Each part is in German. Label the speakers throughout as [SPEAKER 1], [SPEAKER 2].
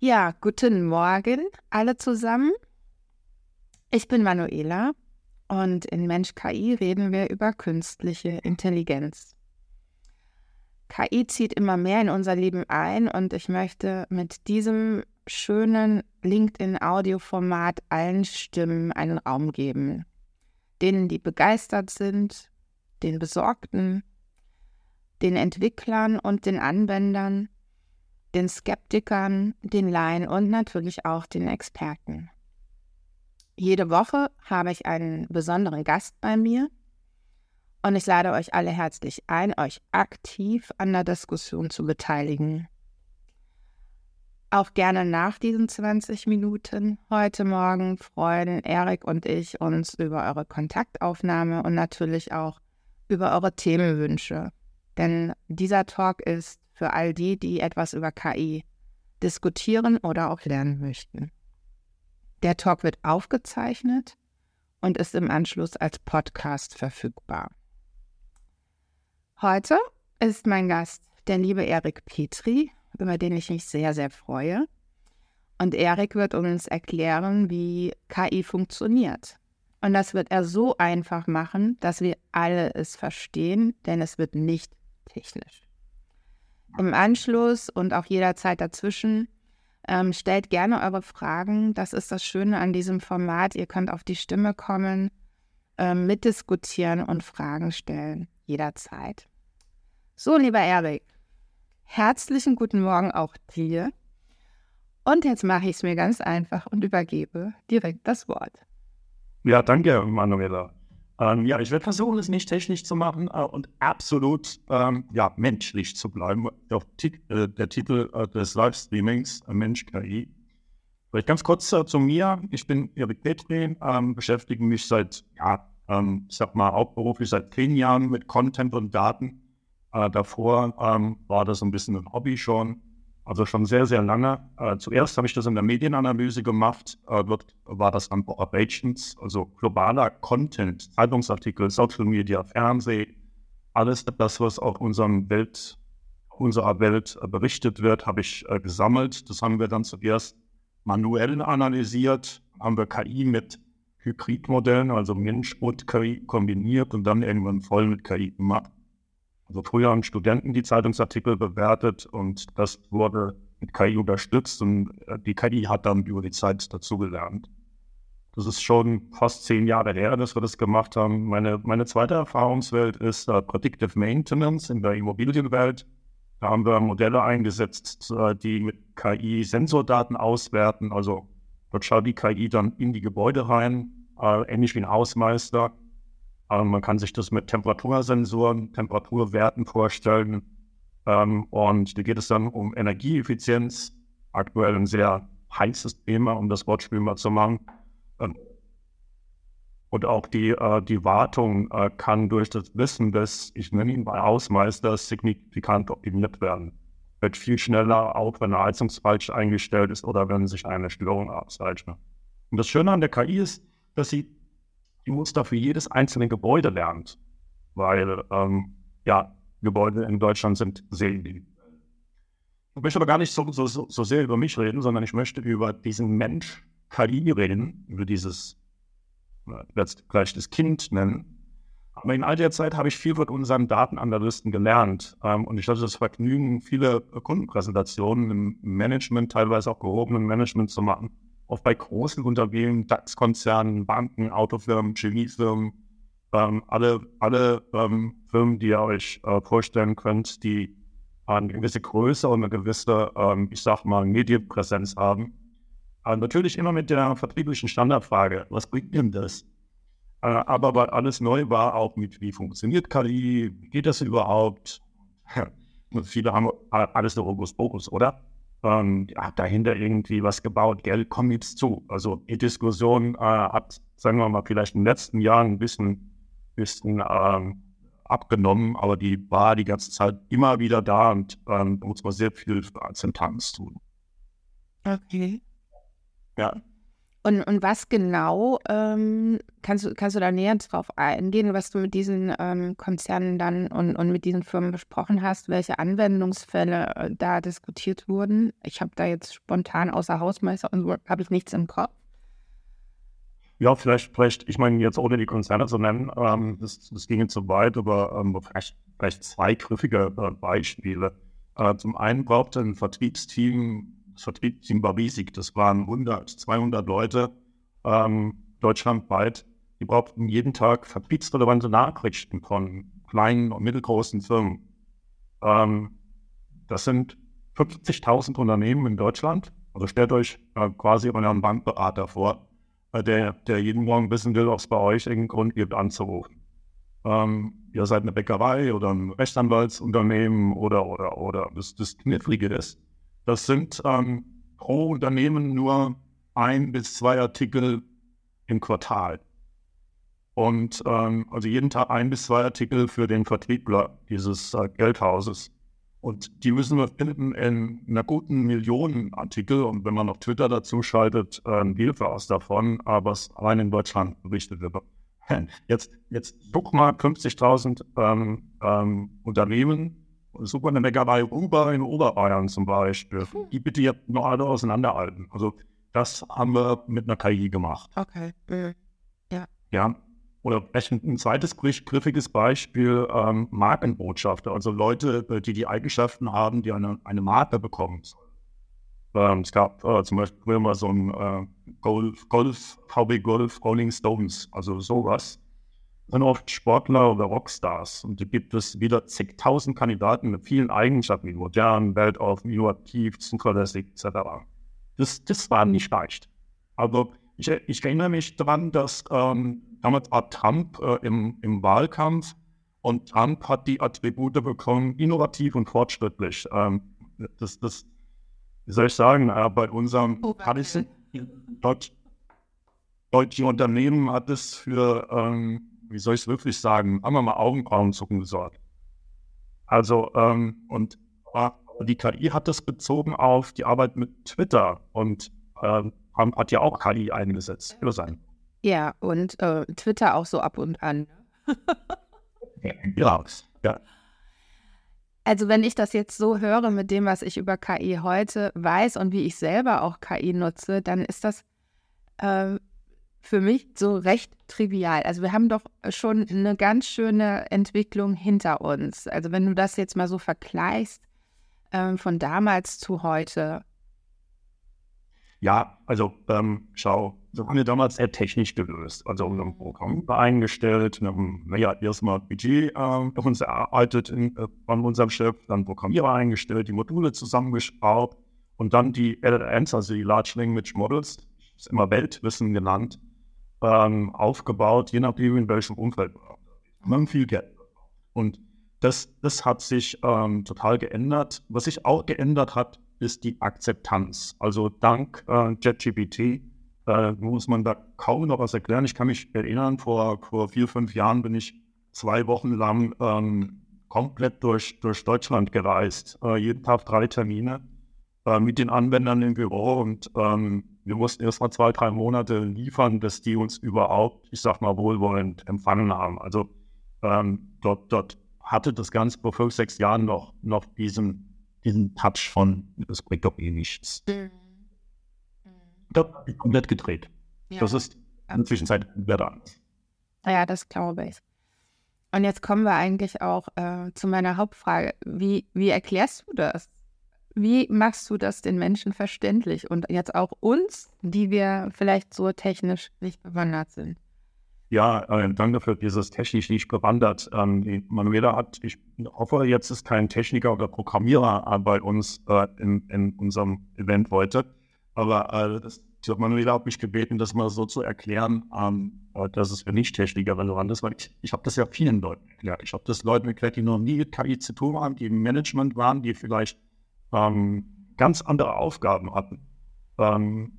[SPEAKER 1] Ja, guten Morgen alle zusammen. Ich bin Manuela und in Mensch KI reden wir über künstliche Intelligenz. KI zieht immer mehr in unser Leben ein und ich möchte mit diesem schönen LinkedIn-Audioformat allen Stimmen einen Raum geben. Denen, die begeistert sind, den Besorgten, den Entwicklern und den Anwendern, den Skeptikern, den Laien und natürlich auch den Experten. Jede Woche habe ich einen besonderen Gast bei mir und ich lade euch alle herzlich ein, euch aktiv an der Diskussion zu beteiligen. Auch gerne nach diesen 20 Minuten heute Morgen freuen Erik und ich uns über eure Kontaktaufnahme und natürlich auch über eure Themenwünsche. Denn dieser Talk ist für all die, die etwas über KI diskutieren oder auch lernen möchten. Der Talk wird aufgezeichnet und ist im Anschluss als Podcast verfügbar. Heute ist mein Gast der liebe Erik Petri, über den ich mich sehr, sehr freue. Und Erik wird uns erklären, wie KI funktioniert. Und das wird er so einfach machen, dass wir alle es verstehen, denn es wird nicht technisch. Im Anschluss und auch jederzeit dazwischen ähm, stellt gerne eure Fragen. Das ist das Schöne an diesem Format. Ihr könnt auf die Stimme kommen, ähm, mitdiskutieren und Fragen stellen. Jederzeit. So, lieber Erik, herzlichen guten Morgen auch dir. Und jetzt mache ich es mir ganz einfach und übergebe direkt das Wort.
[SPEAKER 2] Ja, danke, Manuela. Ähm, ja, ich werde versuchen, es nicht technisch zu machen äh, und absolut ähm, ja, menschlich zu bleiben. Der, äh, der Titel äh, des Livestreamings, äh, Mensch KI. Vielleicht ganz kurz äh, zu mir. Ich bin Erik Petri, ähm, beschäftige mich seit, ja, ähm, ich sag mal, hauptberuflich seit zehn Jahren mit Content und Daten. Äh, davor ähm, war das ein bisschen ein Hobby schon. Also schon sehr, sehr lange. Äh, zuerst habe ich das in der Medienanalyse gemacht. Äh, dort war das an Operations, also globaler Content, Zeitungsartikel, Social Media, Fernsehen, alles das, was auf unserem Welt, unserer Welt äh, berichtet wird, habe ich äh, gesammelt. Das haben wir dann zuerst manuell analysiert, haben wir KI mit Hybridmodellen, also Mensch und KI kombiniert und dann irgendwann voll mit KI gemacht. Also früher haben Studenten die Zeitungsartikel bewertet und das wurde mit KI unterstützt und äh, die KI hat dann über die Zeit dazugelernt. Das ist schon fast zehn Jahre her, dass wir das gemacht haben. Meine, meine zweite Erfahrungswelt ist uh, Predictive Maintenance in der Immobilienwelt. Da haben wir Modelle eingesetzt, uh, die mit KI Sensordaten auswerten. Also dort schaut die KI dann in die Gebäude rein, ähnlich wie ein Hausmeister ähm, man kann sich das mit Temperatursensoren, Temperaturwerten vorstellen. Ähm, und da geht es dann um Energieeffizienz. Aktuell ein sehr heißes Thema, um das Wortspiel mal zu machen. Ähm, und auch die, äh, die Wartung äh, kann durch das Wissen des, ich nenne ihn mal Hausmeisters, signifikant optimiert werden. Wird viel schneller, auch wenn eine Heizung falsch eingestellt ist oder wenn sich eine Störung abzeichnet. Und das Schöne an der KI ist, dass sie die Muster für jedes einzelne Gebäude lernt. Weil, ähm, ja, Gebäude in Deutschland sind sehr individuell. Ich möchte aber gar nicht so, so, so sehr über mich reden, sondern ich möchte über diesen Mensch KI reden, über dieses, ich werde es gleich das Kind nennen. Aber in all der Zeit habe ich viel von unseren Datenanalysten gelernt. Ähm, und ich hatte das Vergnügen, viele Kundenpräsentationen im Management, teilweise auch gehobenen Management zu machen oft bei großen Unternehmen, DAX-Konzernen, Banken, Autofirmen, Chemiefirmen, ähm, alle, alle ähm, Firmen, die ihr euch äh, vorstellen könnt, die eine gewisse Größe und eine gewisse, ähm, ich sag mal, Medienpräsenz haben. Äh, natürlich immer mit der vertrieblichen Standardfrage, was bringt denn das? Äh, aber weil alles neu war, auch mit, wie funktioniert KI, wie geht das überhaupt? viele haben alles nur Hokus oder? Ähm, ja, dahinter irgendwie was gebaut, Geld kommt jetzt zu. Also die Diskussion äh, hat, sagen wir mal, vielleicht in den letzten Jahren ein bisschen, bisschen ähm, abgenommen, aber die war die ganze Zeit immer wieder da und ähm, muss man sehr viel für Akzeptanz tun.
[SPEAKER 1] Okay. Ja. Und, und was genau, ähm, kannst, du, kannst du da näher drauf eingehen, was du mit diesen ähm, Konzernen dann und, und mit diesen Firmen besprochen hast, welche Anwendungsfälle äh, da diskutiert wurden? Ich habe da jetzt spontan außer Hausmeister und so habe ich nichts im Kopf.
[SPEAKER 2] Ja, vielleicht, vielleicht, ich meine, jetzt ohne die Konzerne zu nennen, ähm, das, das ging jetzt so weit, aber ähm, vielleicht, vielleicht zwei griffige äh, Beispiele. Äh, zum einen brauchte ein Vertriebsteam, Vertriebsteam war riesig, das waren 100, 200 Leute ähm, deutschlandweit, die brauchten jeden Tag vertriebsrelevante Nachrichten von kleinen und mittelgroßen Firmen. Ähm, das sind 50.000 Unternehmen in Deutschland. Also stellt euch äh, quasi euren Bankberater vor der, der jeden Morgen wissen will, ob es bei euch irgendeinen Grund gibt, anzurufen. Ähm, ihr seid eine Bäckerei oder ein Rechtsanwaltsunternehmen oder, oder, oder das, das Knifflige ist. Das sind ähm, pro Unternehmen nur ein bis zwei Artikel im Quartal. Und ähm, also jeden Tag ein bis zwei Artikel für den Vertriebler dieses äh, Geldhauses. Und die müssen wir finden in einer guten Millionenartikel. Und wenn man noch Twitter dazu schaltet, äh, ein Vielfaches davon, aber es allein in Deutschland berichtet wird. Jetzt, jetzt guck mal 50.000 ähm, ähm, Unternehmen, eine Bäckerei Uber in Oberbayern zum Beispiel. Hm. Die bitte jetzt noch alle auseinanderhalten. Also das haben wir mit einer KI gemacht.
[SPEAKER 1] Okay. Mhm. Ja.
[SPEAKER 2] Ja, oder ein zweites griffiges Beispiel, ähm, Markenbotschafter, also Leute, äh, die die Eigenschaften haben, die eine, eine Marke bekommen sollen. Ähm, es gab äh, zum Beispiel mal so ein äh, Golf, Golf, VW Golf, Rolling Stones, also sowas. Sind oft Sportler oder Rockstars. Und da gibt es wieder zigtausend Kandidaten mit vielen Eigenschaften, wie modern, weltoffen, innovativ, zuverlässig, etc. Das, das war nicht leicht. Aber ich, ich erinnere mich daran, dass ähm, damals war Trump äh, im, im Wahlkampf und Trump hat die Attribute bekommen, innovativ und fortschrittlich. Ähm, das, das, wie soll ich sagen, äh, bei unserem oh, Deutsch, deutschen Unternehmen hat es für, ähm, wie soll ich es wirklich sagen, haben wir mal Augenbrauenzucken gesorgt. Also, ähm, und äh, die KI hat das bezogen auf die Arbeit mit Twitter und äh, hat ja auch KI eingesetzt für sein.
[SPEAKER 1] Ja, und äh, Twitter auch so ab und an.
[SPEAKER 2] ja, ja.
[SPEAKER 1] Also wenn ich das jetzt so höre mit dem, was ich über KI heute weiß und wie ich selber auch KI nutze, dann ist das äh, für mich so recht trivial. Also wir haben doch schon eine ganz schöne Entwicklung hinter uns. Also wenn du das jetzt mal so vergleichst äh, von damals zu heute,
[SPEAKER 2] ja, also ähm, schau, so haben wir damals sehr technisch gelöst. Also unser Programm eingestellt, wir haben ja, erstmal Budget äh, uns erarbeitet in, äh, von unserem Chef, dann Programmierer eingestellt, die Module zusammengeschraubt und dann die LLMs, also die Large Language Models, ist immer Weltwissen genannt, ähm, aufgebaut, je nachdem in welchem Umfeld. Haben viel Geld. Und das, das hat sich ähm, total geändert. Was sich auch geändert hat, ist die Akzeptanz. Also dank äh, JetGPT äh, muss man da kaum noch was erklären. Ich kann mich erinnern, vor, vor vier, fünf Jahren bin ich zwei Wochen lang ähm, komplett durch, durch Deutschland gereist. Äh, jeden Tag drei Termine äh, mit den Anwendern im Büro und ähm, wir mussten erst mal zwei, drei Monate liefern, bis die uns überhaupt, ich sag mal, wohlwollend empfangen haben. Also ähm, dort, dort hatte das Ganze vor fünf, sechs Jahren noch, noch diesen diesen Touch von, das bringt doch eh nichts. Mhm. Das ist komplett gedreht. Ja. Das ist in der Zwischenzeit wieder anders.
[SPEAKER 1] Ja, das glaube ich. Und jetzt kommen wir eigentlich auch äh, zu meiner Hauptfrage. Wie, wie erklärst du das? Wie machst du das den Menschen verständlich und jetzt auch uns, die wir vielleicht so technisch nicht bewandert sind?
[SPEAKER 2] Ja, äh, danke für dieses technisch nicht bewandert. Ähm, Manuela hat, ich hoffe, jetzt ist kein Techniker oder Programmierer bei uns äh, in, in, unserem Event heute. Aber äh, das, Manuela hat mich gebeten, das mal so zu erklären, ähm, äh, dass es für Nicht-Techniker relevant ist, weil ich, ich habe das ja vielen Leuten erklärt. Ich habe das Leuten erklärt, die noch nie mit KI zu tun haben, die im Management waren, die vielleicht ähm, ganz andere Aufgaben hatten. Ähm,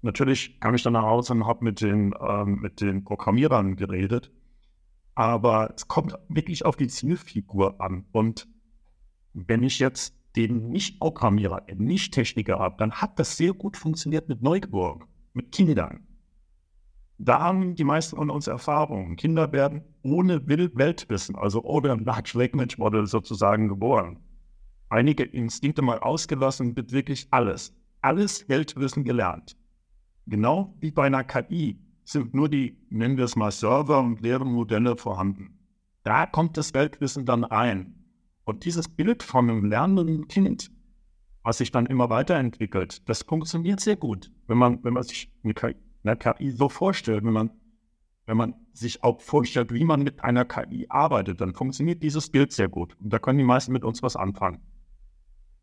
[SPEAKER 2] Natürlich kam ich dann nach Hause und habe mit, den, ähm, mit den Programmierern geredet. Aber es kommt wirklich auf die Zielfigur an. Und wenn ich jetzt den Nicht-Programmierer, den Nicht-Techniker habe, dann hat das sehr gut funktioniert mit Neugeborenen. mit Kindern. Da haben die meisten von uns Erfahrungen. Kinder werden ohne Weltwissen, also ohne Large Language Model sozusagen geboren. Einige Instinkte mal ausgelassen, wird wirklich alles, alles Weltwissen gelernt. Genau wie bei einer KI sind nur die, nennen wir es mal, Server und leeren Modelle vorhanden. Da kommt das Weltwissen dann rein. Und dieses Bild von einem lernenden Kind, was sich dann immer weiterentwickelt, das funktioniert sehr gut, wenn man, wenn man sich eine KI einer KI so vorstellt, wenn man, wenn man sich auch vorstellt, wie man mit einer KI arbeitet, dann funktioniert dieses Bild sehr gut. Und da können die meisten mit uns was anfangen.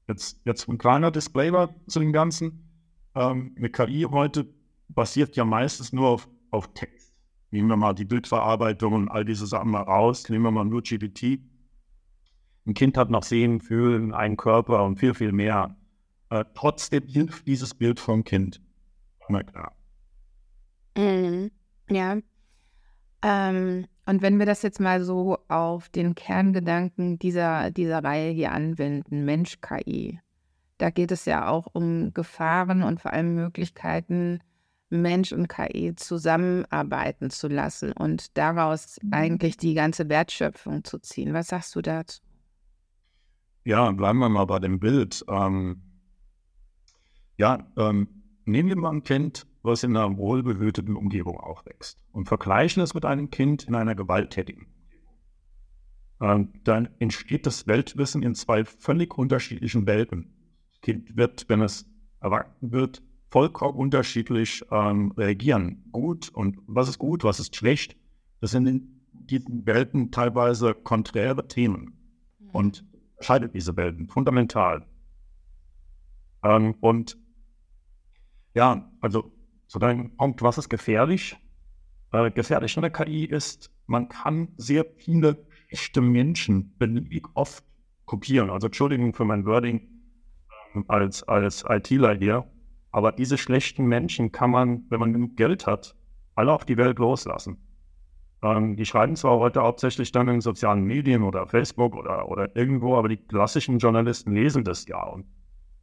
[SPEAKER 2] Jetzt, jetzt ein kleiner Disclaimer zu dem Ganzen. Ähm, eine KI heute basiert ja meistens nur auf, auf Text. Nehmen wir mal die Bildverarbeitung und all diese Sachen mal raus. Nehmen wir mal nur GPT. Ein Kind hat noch Sehen, Fühlen, einen Körper und viel, viel mehr. Äh, trotzdem hilft dieses Bild vom Kind. Na klar.
[SPEAKER 1] Mhm. Ja. Ähm, und wenn wir das jetzt mal so auf den Kerngedanken dieser, dieser Reihe hier anwenden, Mensch-KI, da geht es ja auch um Gefahren und vor allem Möglichkeiten, Mensch und KI zusammenarbeiten zu lassen und daraus mhm. eigentlich die ganze Wertschöpfung zu ziehen. Was sagst du dazu?
[SPEAKER 2] Ja, bleiben wir mal bei dem Bild. Ähm, ja, ähm, nehmen wir mal ein Kind, was in einer wohlbehüteten Umgebung aufwächst und vergleichen es mit einem Kind in einer gewalttätigen Umgebung. Dann entsteht das Weltwissen in zwei völlig unterschiedlichen Welten. Das Kind wird, wenn es erwachsen wird, vollkommen unterschiedlich ähm, reagieren. Gut und was ist gut, was ist schlecht. Das sind in diesen Welten teilweise konträre Themen mhm. und scheidet diese Welten fundamental. Ähm, und ja, also zu deinem Punkt, was ist gefährlich? Äh, gefährlich an der KI ist, man kann sehr viele echte Menschen beliebig oft kopieren. Also Entschuldigung für mein Wording ähm, als, als ITler hier. Aber diese schlechten Menschen kann man, wenn man genug Geld hat, alle auf die Welt loslassen. Ähm, die schreiben zwar heute hauptsächlich dann in sozialen Medien oder Facebook oder, oder irgendwo, aber die klassischen Journalisten lesen das ja. Und,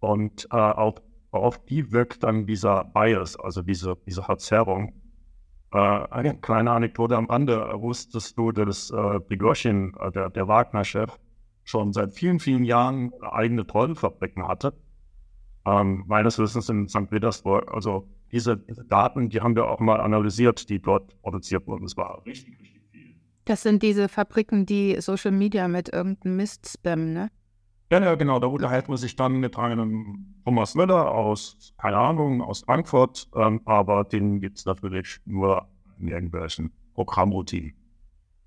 [SPEAKER 2] und äh, auch auf die wirkt dann dieser Bias, also diese, diese Verzerrung. Äh, eine kleine Anekdote am Rande. Wusstest du, dass äh, Prigozhin, äh, der, der Wagner-Chef, schon seit vielen, vielen Jahren eigene Trollenfabriken hatte? Ähm, meines Wissens in St. Petersburg. Also diese, diese, Daten, die haben wir auch mal analysiert, die dort produziert wurden. Es war richtig, richtig viel.
[SPEAKER 1] Das sind diese Fabriken, die Social Media mit irgendeinem Mist spammen, ne?
[SPEAKER 2] Ja, ja, genau. Da unterhält man sich dann mit einem Thomas Müller aus, keine Ahnung, aus Frankfurt, ähm, aber den gibt es natürlich nur in irgendwelchen Programmroutinen.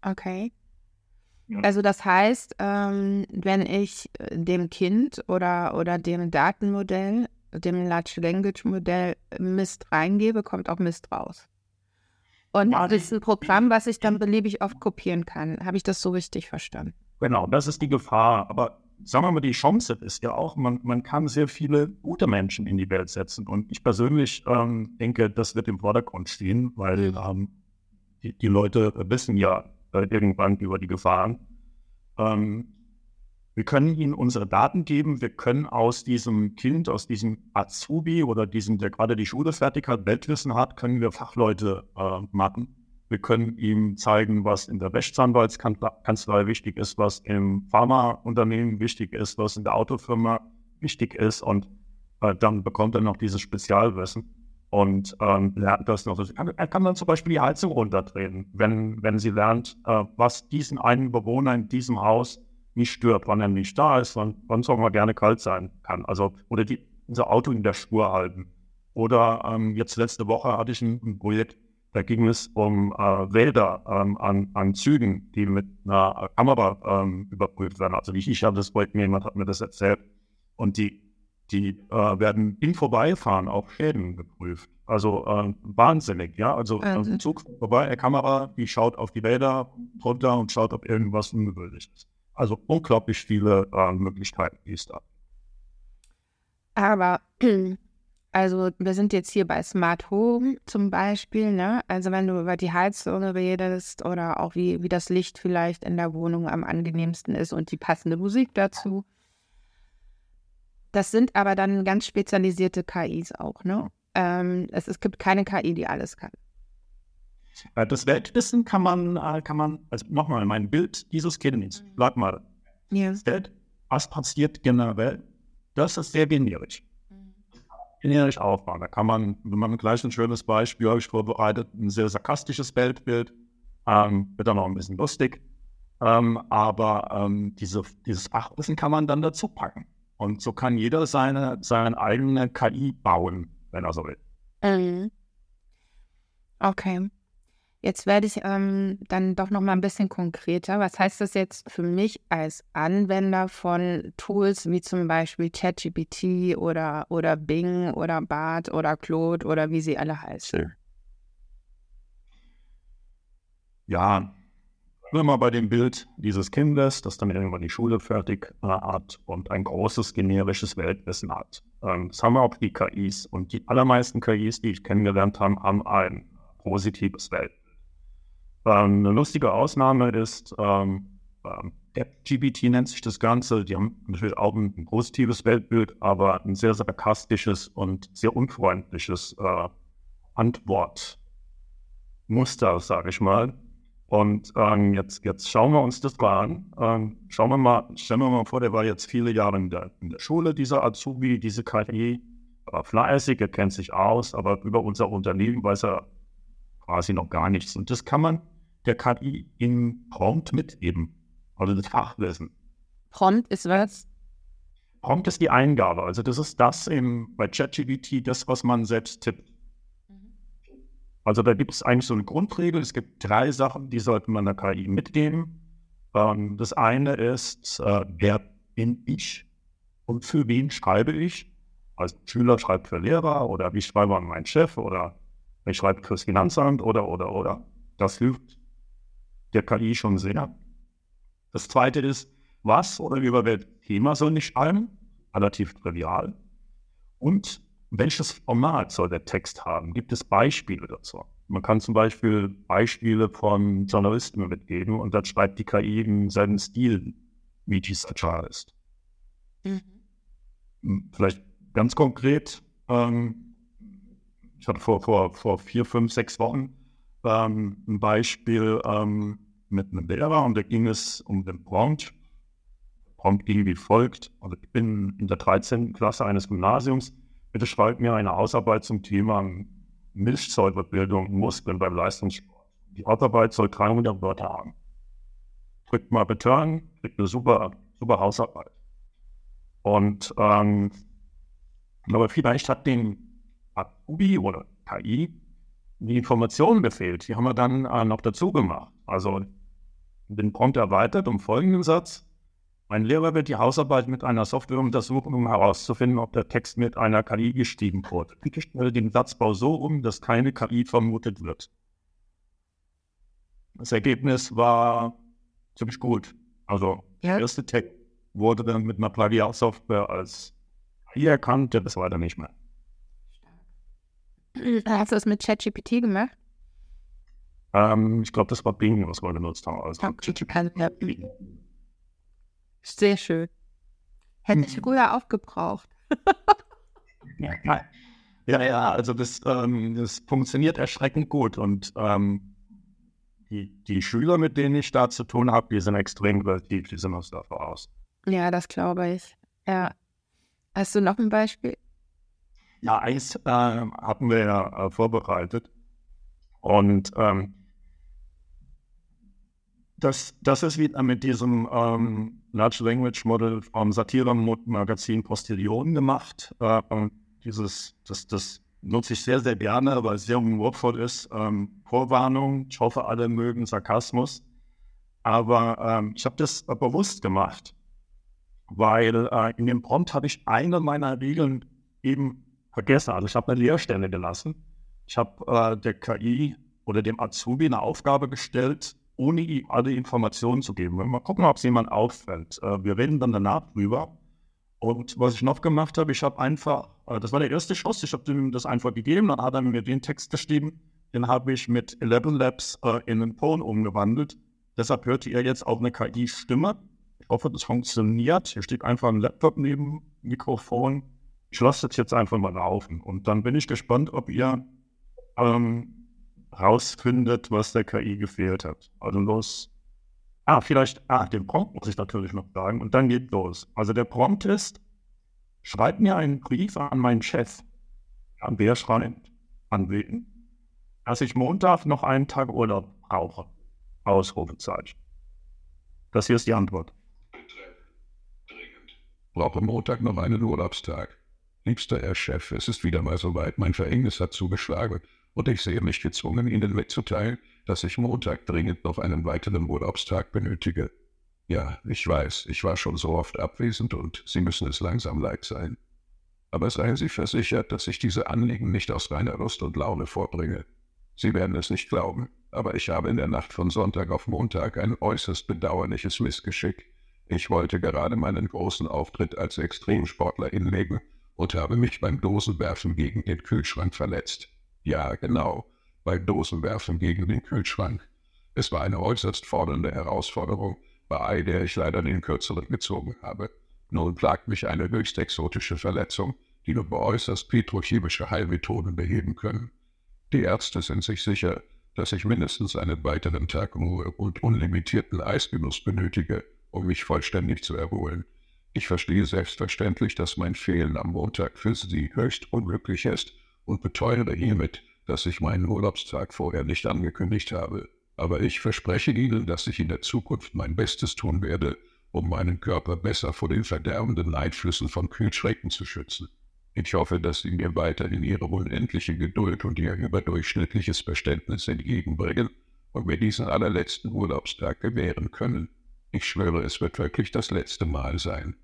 [SPEAKER 1] Okay. Ja. Also das heißt, ähm, wenn ich äh, dem Kind oder, oder dem Datenmodell, dem Large Language Modell Mist reingebe, kommt auch Mist raus. Und ja, das ist ein Programm, was ich dann beliebig oft kopieren kann. Habe ich das so richtig verstanden?
[SPEAKER 2] Genau, das ist die Gefahr. Aber sagen wir mal, die Chance ist ja auch, man, man kann sehr viele gute Menschen in die Welt setzen. Und ich persönlich ähm, denke, das wird im Vordergrund stehen, weil ähm, die, die, Leute wissen ja äh, irgendwann über die Gefahren. Ähm, wir können ihnen unsere Daten geben. Wir können aus diesem Kind, aus diesem Azubi oder diesem, der gerade die Schule fertig hat, Weltwissen hat, können wir Fachleute äh, machen. Wir können ihm zeigen, was in der Rechtsanwaltskanzlei wichtig ist, was im Pharmaunternehmen wichtig ist, was in der Autofirma wichtig ist. Und äh, dann bekommt er noch dieses Spezialwissen und ähm, lernt das noch. Er kann dann zum Beispiel die Heizung runterdrehen, wenn, wenn sie lernt, äh, was diesen einen Bewohner in diesem Haus nicht stört, wann er nicht da ist, wann, wann es auch mal gerne kalt sein kann. Also, oder die, unser Auto in der Spur halten. Oder ähm, jetzt letzte Woche hatte ich ein, ein Projekt, da ging es um äh, Wälder ähm, an, an Zügen, die mit einer Kamera ähm, überprüft werden. Also nicht ich habe das Projekt, mir jemand hat mir das erzählt. Und die, die äh, werden im Vorbeifahren auf Schäden geprüft. Also äh, wahnsinnig, ja. Also ein Zug vorbei, eine Kamera, die schaut auf die Wälder runter und schaut, ob irgendwas ungewöhnlich ist. Also unglaublich viele äh, Möglichkeiten, die es da.
[SPEAKER 1] Aber Also wir sind jetzt hier bei Smart Home zum Beispiel, ne? Also wenn du über die Heizung redest oder auch wie, wie das Licht vielleicht in der Wohnung am angenehmsten ist und die passende Musik dazu. Das sind aber dann ganz spezialisierte KIs auch, ne? ähm, es, es gibt keine KI, die alles kann.
[SPEAKER 2] Äh, das Weltwissen kann man, äh, kann man, also nochmal, mein Bild dieses mhm. bleib mal. Ja. Welt, was passiert generell? Das ist sehr generisch. Generisch aufbauen. Da kann man, wenn man gleich ein schönes Beispiel habe ich vorbereitet, ein sehr sarkastisches Weltbild, ähm, wird dann auch ein bisschen lustig. Ähm, aber ähm, diese, dieses Fachwissen kann man dann dazu packen. Und so kann jeder seine, seine eigene KI bauen, wenn er so will.
[SPEAKER 1] Mhm. Okay. Jetzt werde ich ähm, dann doch noch mal ein bisschen konkreter. Was heißt das jetzt für mich als Anwender von Tools wie zum Beispiel ChatGPT oder, oder Bing oder Bart oder Claude oder wie sie alle heißen?
[SPEAKER 2] Ja, nur mal bei dem Bild dieses Kindes, das dann irgendwann die Schule fertig äh, hat und ein großes generisches Weltwissen hat. Ähm, das haben wir auch die KIs. Und die allermeisten KIs, die ich kennengelernt habe, haben ein positives Weltbild. Ähm, eine lustige Ausnahme ist, ähm, ähm GPT nennt sich das Ganze. Die haben natürlich auch ein, ein positives Weltbild, aber ein sehr sarkastisches und sehr unfreundliches äh, Antwortmuster, sage ich mal. Und ähm, jetzt, jetzt schauen wir uns das mal an. Ähm, schauen wir mal, stellen wir mal vor, der war jetzt viele Jahre in der, in der Schule, dieser Azubi, diese KI, war fleißig, er kennt sich aus, aber über unser Unternehmen weiß er quasi noch gar nichts. Und das kann man der KI in Prompt mitgeben. Also das Fachwissen.
[SPEAKER 1] Prompt ist was?
[SPEAKER 2] Prompt ist die Eingabe. Also das ist das im, bei ChatGPT, das, was man selbst tippt. Mhm. Also da gibt es eigentlich so eine Grundregel. Es gibt drei Sachen, die sollte man der KI mitgeben. Ähm, das eine ist, äh, wer bin ich und für wen schreibe ich? Also Schüler schreibt für Lehrer oder ich schreibe an meinen Chef oder ich schreibe fürs Finanzamt oder, oder, oder. Das hilft der KI schon sehr. Das zweite ist, was oder über welches Thema soll ich schreiben? Relativ trivial. Und welches Format soll der Text haben? Gibt es Beispiele dazu? Man kann zum Beispiel Beispiele von Journalisten mitgeben und dann schreibt die KI in seinem Stil, wie dieser Journalist. Mhm. Hm, vielleicht ganz konkret, ähm, ich hatte vor, vor, vor vier, fünf, sechs Wochen ähm, ein Beispiel, ähm, mit einem Lehrer und da ging es um den Prompt. Prompt ging wie folgt. Also ich bin in der 13. Klasse eines Gymnasiums. Bitte schreibt mir eine Ausarbeit zum Thema Milchsäurebildung Muskeln beim Leistungssport. Die Ausarbeit soll 300 Wörter haben. Drückt mal Return, kriegt eine super, super Hausarbeit. Und ähm, aber vielleicht hat den Adobe oder KI die Informationen befehlt. Die haben wir dann äh, noch dazu gemacht. Also den Prompt erweitert um folgenden Satz. Mein Lehrer wird die Hausarbeit mit einer Software untersuchen, um herauszufinden, ob der Text mit einer KI geschrieben wurde. Bitte stelle den Satzbau so um, dass keine KI vermutet wird. Das Ergebnis war ziemlich gut. Also der erste Text wurde dann mit einer Plagiat-Software als KI erkannt, das weiter nicht mehr.
[SPEAKER 1] Hast du das mit ChatGPT gemacht?
[SPEAKER 2] Ähm, ich glaube, das war Bing, was wir genutzt haben.
[SPEAKER 1] Also, Sehr schön. Hätte ich hm. früher auch gebraucht.
[SPEAKER 2] ja, ja, also das, ähm, das funktioniert erschreckend gut. Und ähm, die, die Schüler, mit denen ich da zu tun habe, die sind extrem kreativ, die sind aus da voraus.
[SPEAKER 1] Ja, das glaube ich. Ja. Hast du noch ein Beispiel?
[SPEAKER 2] Ja, eins äh, hatten wir ja äh, vorbereitet. Und ähm, das, das ist wieder mit diesem ähm, Large Language Model vom Satire-Magazin Postillion gemacht. Äh, dieses, das, das nutze ich sehr, sehr gerne, weil es sehr humorvoll ist. Ähm, Vorwarnung, ich hoffe, alle mögen Sarkasmus. Aber ähm, ich habe das bewusst gemacht, weil äh, in dem Prompt habe ich eine meiner Regeln eben vergessen. Also ich habe eine Leerstelle gelassen. Ich habe äh, der KI oder dem Azubi eine Aufgabe gestellt, ohne ihm alle Informationen zu geben. Mal gucken, ob es jemand auffällt. Äh, wir reden dann danach drüber. Und was ich noch gemacht habe, ich habe einfach, äh, das war der erste Schuss, ich habe ihm das einfach gegeben, dann hat er mir den Text geschrieben, den habe ich mit 11 Labs äh, in einen Ton umgewandelt. Deshalb hört ihr jetzt auch eine KI-Stimme. Ich hoffe, das funktioniert. Hier steht einfach ein Laptop neben Mikrofon. ich lasse das jetzt einfach mal laufen. Und dann bin ich gespannt, ob ihr ähm, rausfindet, was der KI gefehlt hat. Also los. Ah, vielleicht, ah, den Prompt muss ich natürlich noch sagen. Und dann geht los. Also der Prompt ist, schreib mir einen Brief an meinen Chef. An wer schreibt? An wen? Dass ich Montag noch einen Tag Urlaub brauche. Ausrufezeichen. Das hier ist die Antwort.
[SPEAKER 3] Dringend. Brauche Montag noch einen Urlaubstag. Liebster Herr Chef, es ist wieder mal soweit. Mein Verhängnis hat zugeschlagen und ich sehe mich gezwungen, Ihnen mitzuteilen, dass ich Montag dringend noch einen weiteren Urlaubstag benötige. Ja, ich weiß, ich war schon so oft abwesend und Sie müssen es langsam leid sein. Aber seien Sie versichert, dass ich diese Anliegen nicht aus reiner Lust und Laune vorbringe. Sie werden es nicht glauben, aber ich habe in der Nacht von Sonntag auf Montag ein äußerst bedauerliches Missgeschick. Ich wollte gerade meinen großen Auftritt als Extremsportler hinlegen und habe mich beim Dosenwerfen gegen den Kühlschrank verletzt. Ja, genau, beim Dosenwerfen gegen den Kühlschrank. Es war eine äußerst fordernde Herausforderung, bei der ich leider den Kürzeren gezogen habe. Nun plagt mich eine höchst exotische Verletzung, die nur bei äußerst petrochemische Heilmethoden beheben können. Die Ärzte sind sich sicher, dass ich mindestens einen weiteren Tag Ruhe und unlimitierten Eisgenuss benötige, um mich vollständig zu erholen. Ich verstehe selbstverständlich, dass mein Fehlen am Montag für Sie höchst unglücklich ist und beteuere hiermit, dass ich meinen Urlaubstag vorher nicht angekündigt habe. Aber ich verspreche Ihnen, dass ich in der Zukunft mein Bestes tun werde, um meinen Körper besser vor den verderbenden Einflüssen von Kühlschrecken zu schützen. Ich hoffe, dass Sie mir weiterhin Ihre unendliche Geduld und Ihr überdurchschnittliches Verständnis entgegenbringen und mir diesen allerletzten Urlaubstag gewähren können. Ich schwöre, es wird wirklich das letzte Mal sein.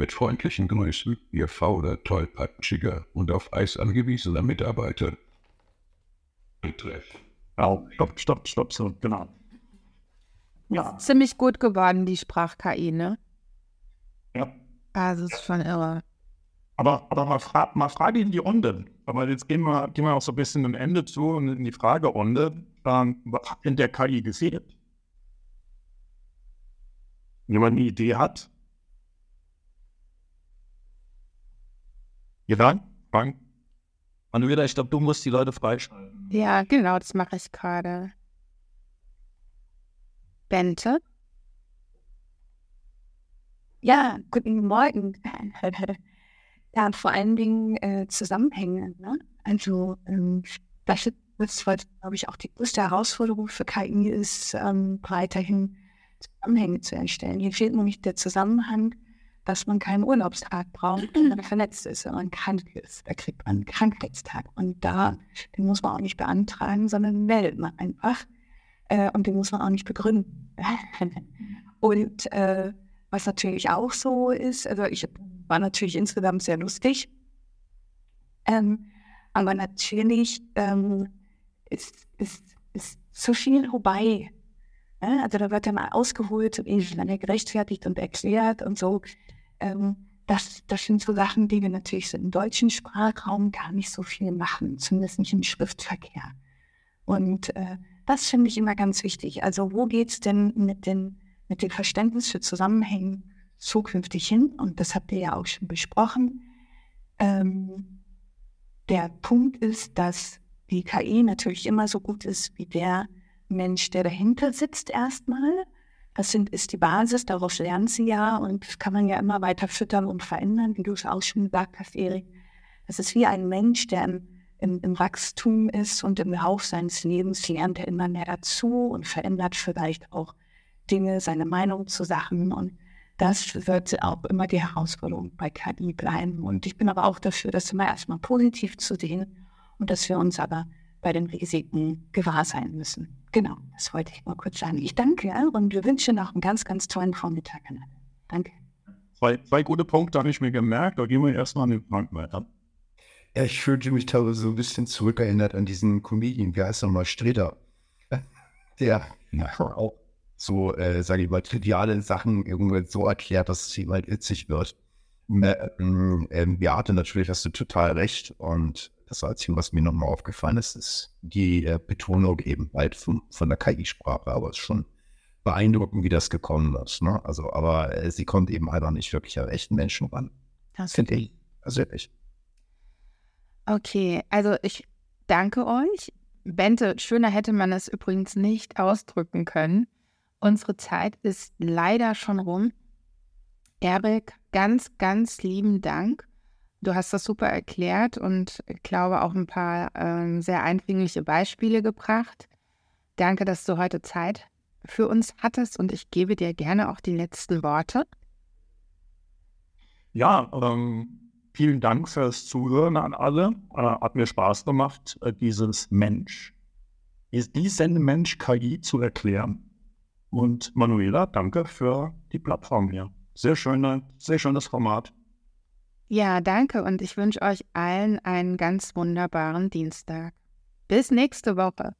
[SPEAKER 3] Mit freundlichen Grüßen, Ihr fauler, tollpatschiger und auf Eis angewiesener Mitarbeiter.
[SPEAKER 2] Betreff. Oh, stopp, stopp, stopp, so, genau.
[SPEAKER 1] Ja. Ziemlich gut geworden, die Sprach-KI, ne?
[SPEAKER 2] Ja.
[SPEAKER 1] Also, ist schon irre.
[SPEAKER 2] Aber, aber mal, fra mal Frage in die Runde. Aber jetzt gehen wir, gehen wir auch so ein bisschen am Ende zu und in die Fragerunde. Ähm, was hat denn der KI gesehen? Jemand eine Idee hat? Ja, Frank? Manuela, ich glaube, du musst die Leute freischalten.
[SPEAKER 1] Ja, genau, das mache ich gerade. Bente?
[SPEAKER 4] Ja, guten Morgen. ja, vor allen Dingen äh, Zusammenhänge. Ne? Also, ähm, das ist, glaube ich, auch die größte Herausforderung für KI ist, ähm, weiterhin Zusammenhänge zu erstellen. Hier fehlt nämlich der Zusammenhang dass man keinen Urlaubstag braucht, wenn man verletzt ist, wenn man krank ist. Da kriegt man einen Krankheitstag. Und da, den muss man auch nicht beantragen, sondern meldet man einfach. Äh, und den muss man auch nicht begründen. und äh, was natürlich auch so ist, also ich war natürlich insgesamt sehr lustig. Ähm, aber natürlich ähm, ist, ist, ist zu viel vorbei. Also da wird dann mal ausgeholt, ewig lange gerechtfertigt und erklärt und so. Ähm, das, das sind so Sachen, die wir natürlich so im deutschen Sprachraum gar nicht so viel machen, zumindest nicht im Schriftverkehr. Und äh, das finde ich immer ganz wichtig. Also wo geht es denn mit den, mit dem Verständnis für Zusammenhängen zukünftig hin? Und das habt ihr ja auch schon besprochen. Ähm, der Punkt ist, dass die KI natürlich immer so gut ist wie der Mensch, der dahinter sitzt erstmal. Das sind, ist die Basis, daraus lernen sie ja und das kann man ja immer weiter füttern und verändern, wie du es auch schon gesagt hast, Erik. Das ist wie ein Mensch, der im, im, im Wachstum ist und im Lauf seines Lebens lernt er immer mehr dazu und verändert vielleicht auch Dinge, seine Meinung zu Sachen und das wird auch immer die Herausforderung bei KI bleiben. Und ich bin aber auch dafür, das immer erstmal positiv zu sehen und dass wir uns aber bei den Risiken gewahr sein müssen. Genau, das wollte ich mal kurz sagen. Ich danke und wir wünschen noch einen ganz, ganz tollen Vormittag an alle. Danke.
[SPEAKER 2] Zwei, zwei gute Punkte habe ich mir gemerkt. Da gehen wir erstmal an den Frank weiter.
[SPEAKER 5] Ja, ich fühlte mich teilweise so ein bisschen zurückerinnert an diesen Comedian, wie heißt er nochmal, Streter. Der ja, auch so, äh, sage ich mal, triviale Sachen irgendwie so erklärt, dass es ihm halt witzig wird. Äh, äh, Beate, natürlich hast du total recht. Und das Einzige, was mir nochmal aufgefallen ist, ist die äh, Betonung eben halt von, von der KI-Sprache. Aber es ist schon beeindruckend, wie das gekommen ist. Ne? Also, aber äh, sie kommt eben halt auch nicht wirklich an echten Menschen ran.
[SPEAKER 1] Das finde ich.
[SPEAKER 5] Ehrlich.
[SPEAKER 1] Okay, also ich danke euch. Bente, schöner hätte man es übrigens nicht ausdrücken können. Unsere Zeit ist leider schon rum. Erik, ganz, ganz lieben Dank. Du hast das super erklärt und ich glaube auch ein paar ähm, sehr eindringliche Beispiele gebracht. Danke, dass du heute Zeit für uns hattest und ich gebe dir gerne auch die letzten Worte.
[SPEAKER 2] Ja, ähm, vielen Dank fürs Zuhören an alle. Äh, hat mir Spaß gemacht, äh, dieses Mensch, diesen Mensch KI zu erklären. Und Manuela, danke für die Plattform hier. Sehr schöne, sehr schönes Format.
[SPEAKER 1] Ja, danke und ich wünsche euch allen einen ganz wunderbaren Dienstag. Bis nächste Woche.